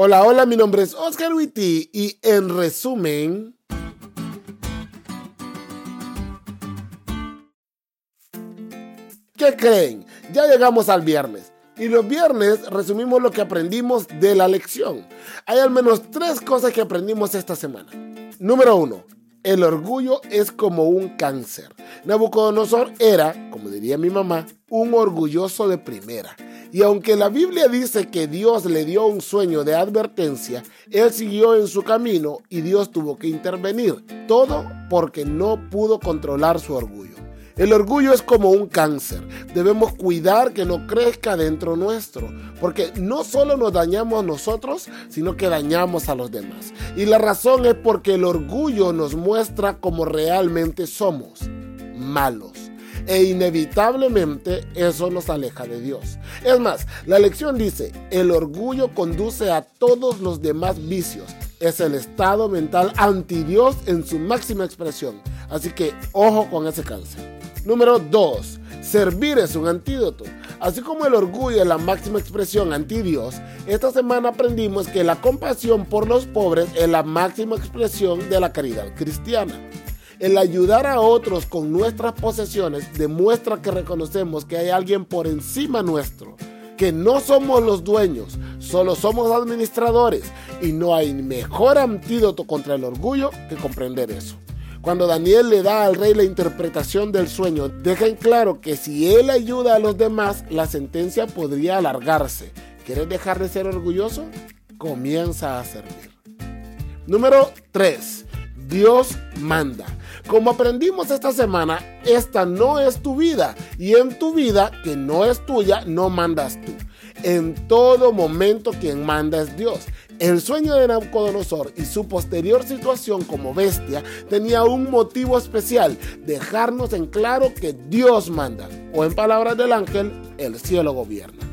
Hola, hola, mi nombre es Oscar Witty y en resumen... ¿Qué creen? Ya llegamos al viernes. Y los viernes resumimos lo que aprendimos de la lección. Hay al menos tres cosas que aprendimos esta semana. Número uno, el orgullo es como un cáncer. Nabucodonosor era, como diría mi mamá, un orgulloso de primera. Y aunque la Biblia dice que Dios le dio un sueño de advertencia, él siguió en su camino y Dios tuvo que intervenir. Todo porque no pudo controlar su orgullo. El orgullo es como un cáncer. Debemos cuidar que no crezca dentro nuestro, porque no solo nos dañamos nosotros, sino que dañamos a los demás. Y la razón es porque el orgullo nos muestra cómo realmente somos, malos e inevitablemente eso nos aleja de Dios. Es más, la lección dice, el orgullo conduce a todos los demás vicios. Es el estado mental anti Dios en su máxima expresión. Así que ojo con ese cáncer. Número 2. Servir es un antídoto. Así como el orgullo es la máxima expresión anti Dios, esta semana aprendimos que la compasión por los pobres es la máxima expresión de la caridad cristiana. El ayudar a otros con nuestras posesiones demuestra que reconocemos que hay alguien por encima nuestro, que no somos los dueños, solo somos administradores y no hay mejor antídoto contra el orgullo que comprender eso. Cuando Daniel le da al rey la interpretación del sueño, deja en claro que si él ayuda a los demás, la sentencia podría alargarse. ¿Quieres dejar de ser orgulloso? Comienza a servir. Número 3. Dios manda. Como aprendimos esta semana, esta no es tu vida y en tu vida, que no es tuya, no mandas tú. En todo momento quien manda es Dios. El sueño de Nabucodonosor y su posterior situación como bestia tenía un motivo especial, dejarnos en claro que Dios manda, o en palabras del ángel, el cielo gobierna.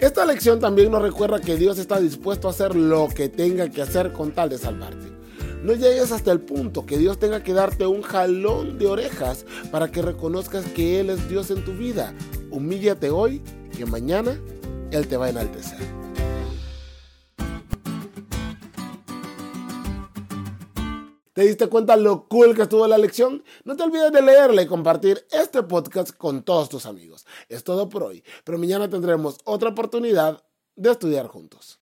Esta lección también nos recuerda que Dios está dispuesto a hacer lo que tenga que hacer con tal de salvarte. No llegues hasta el punto que Dios tenga que darte un jalón de orejas para que reconozcas que Él es Dios en tu vida. Humíllate hoy, que mañana Él te va a enaltecer. ¿Te diste cuenta lo cool que estuvo la lección? No te olvides de leerla y compartir este podcast con todos tus amigos. Es todo por hoy, pero mañana tendremos otra oportunidad de estudiar juntos.